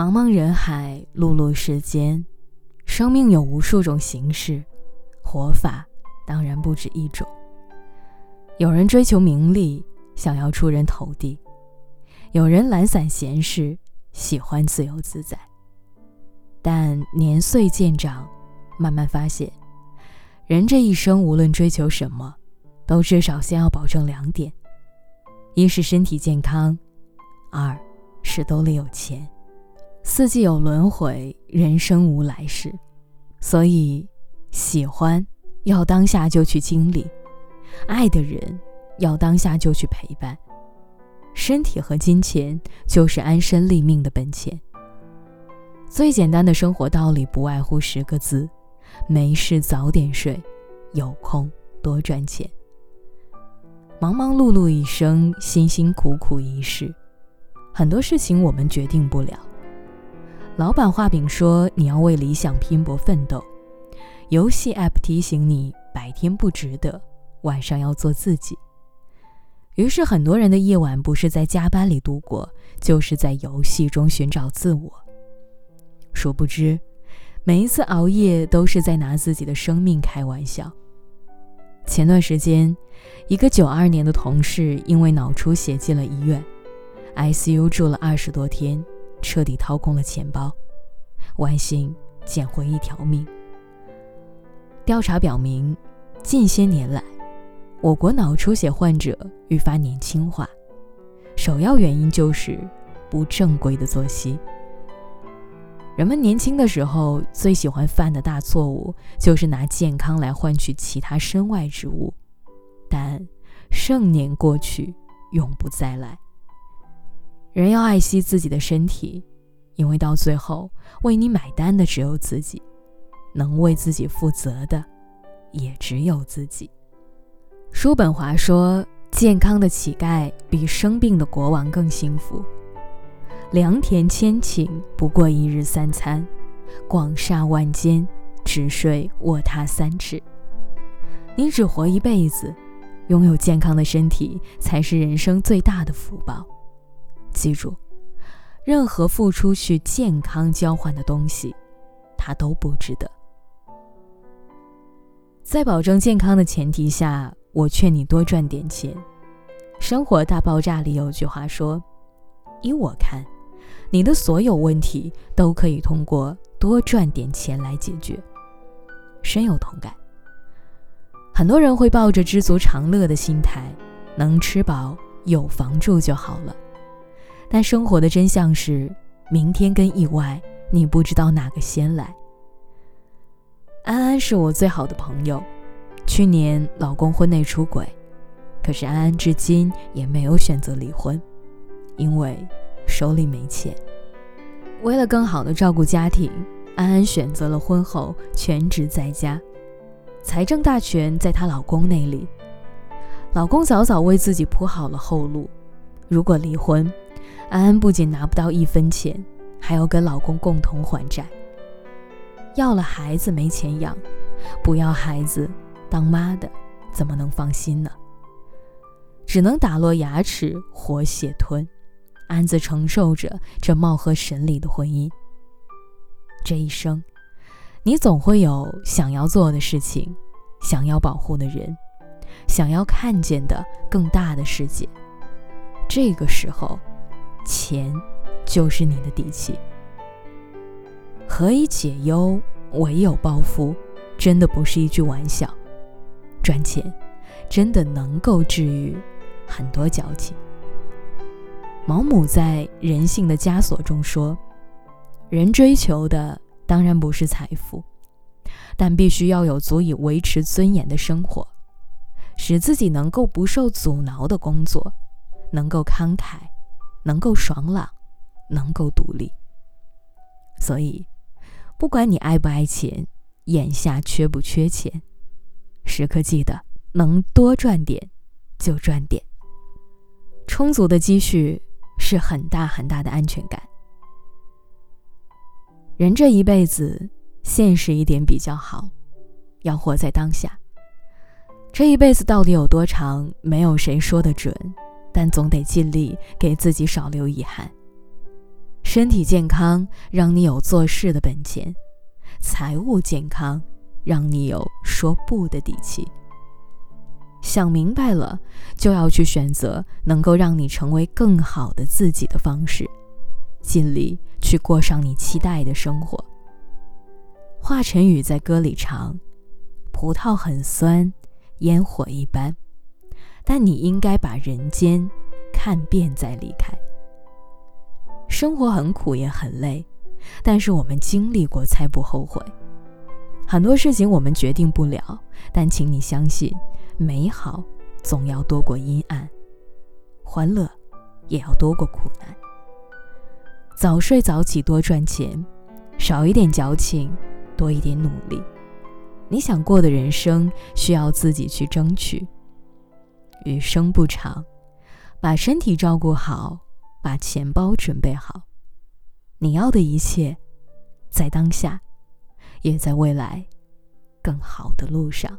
茫茫人海，碌碌世间，生命有无数种形式，活法当然不止一种。有人追求名利，想要出人头地；有人懒散闲适，喜欢自由自在。但年岁渐长，慢慢发现，人这一生无论追求什么，都至少先要保证两点：一是身体健康，二是兜里有钱。四季有轮回，人生无来世，所以喜欢要当下就去经历，爱的人要当下就去陪伴。身体和金钱就是安身立命的本钱。最简单的生活道理不外乎十个字：没事早点睡，有空多赚钱。忙忙碌碌一生，辛辛苦苦一世，很多事情我们决定不了。老板画饼说：“你要为理想拼搏奋斗。”游戏 App 提醒你：“白天不值得，晚上要做自己。”于是，很多人的夜晚不是在加班里度过，就是在游戏中寻找自我。殊不知，每一次熬夜都是在拿自己的生命开玩笑。前段时间，一个九二年的同事因为脑出血进了医院，ICU 住了二十多天。彻底掏空了钱包，万幸捡回一条命。调查表明，近些年来，我国脑出血患者愈发年轻化，首要原因就是不正规的作息。人们年轻的时候最喜欢犯的大错误，就是拿健康来换取其他身外之物，但盛年过去，永不再来。人要爱惜自己的身体，因为到最后为你买单的只有自己，能为自己负责的也只有自己。叔本华说：“健康的乞丐比生病的国王更幸福。良田千顷，不过一日三餐；广厦万间，只睡卧榻三尺。你只活一辈子，拥有健康的身体才是人生最大的福报。”记住，任何付出去健康交换的东西，它都不值得。在保证健康的前提下，我劝你多赚点钱。《生活大爆炸》里有句话说：“依我看，你的所有问题都可以通过多赚点钱来解决。”深有同感。很多人会抱着知足常乐的心态，能吃饱、有房住就好了。但生活的真相是，明天跟意外，你不知道哪个先来。安安是我最好的朋友，去年老公婚内出轨，可是安安至今也没有选择离婚，因为手里没钱。为了更好的照顾家庭，安安选择了婚后全职在家，财政大权在她老公那里。老公早早为自己铺好了后路，如果离婚。安安不仅拿不到一分钱，还要跟老公共同还债。要了孩子没钱养，不要孩子，当妈的怎么能放心呢？只能打落牙齿活血吞，暗自承受着这貌合神离的婚姻。这一生，你总会有想要做的事情，想要保护的人，想要看见的更大的世界。这个时候。钱就是你的底气。何以解忧，唯有暴富，真的不是一句玩笑。赚钱真的能够治愈很多矫情。毛姆在《人性的枷锁》中说：“人追求的当然不是财富，但必须要有足以维持尊严的生活，使自己能够不受阻挠的工作，能够慷慨。”能够爽朗，能够独立。所以，不管你爱不爱钱，眼下缺不缺钱，时刻记得能多赚点就赚点。充足的积蓄是很大很大的安全感。人这一辈子，现实一点比较好，要活在当下。这一辈子到底有多长，没有谁说得准。但总得尽力给自己少留遗憾。身体健康让你有做事的本钱，财务健康让你有说不的底气。想明白了，就要去选择能够让你成为更好的自己的方式，尽力去过上你期待的生活。华晨宇在歌里唱：“葡萄很酸，烟火一般，但你应该把人间看遍再离开。”生活很苦也很累，但是我们经历过才不后悔。很多事情我们决定不了，但请你相信。美好总要多过阴暗，欢乐也要多过苦难。早睡早起多赚钱，少一点矫情，多一点努力。你想过的人生需要自己去争取。余生不长，把身体照顾好，把钱包准备好。你要的一切，在当下，也在未来更好的路上。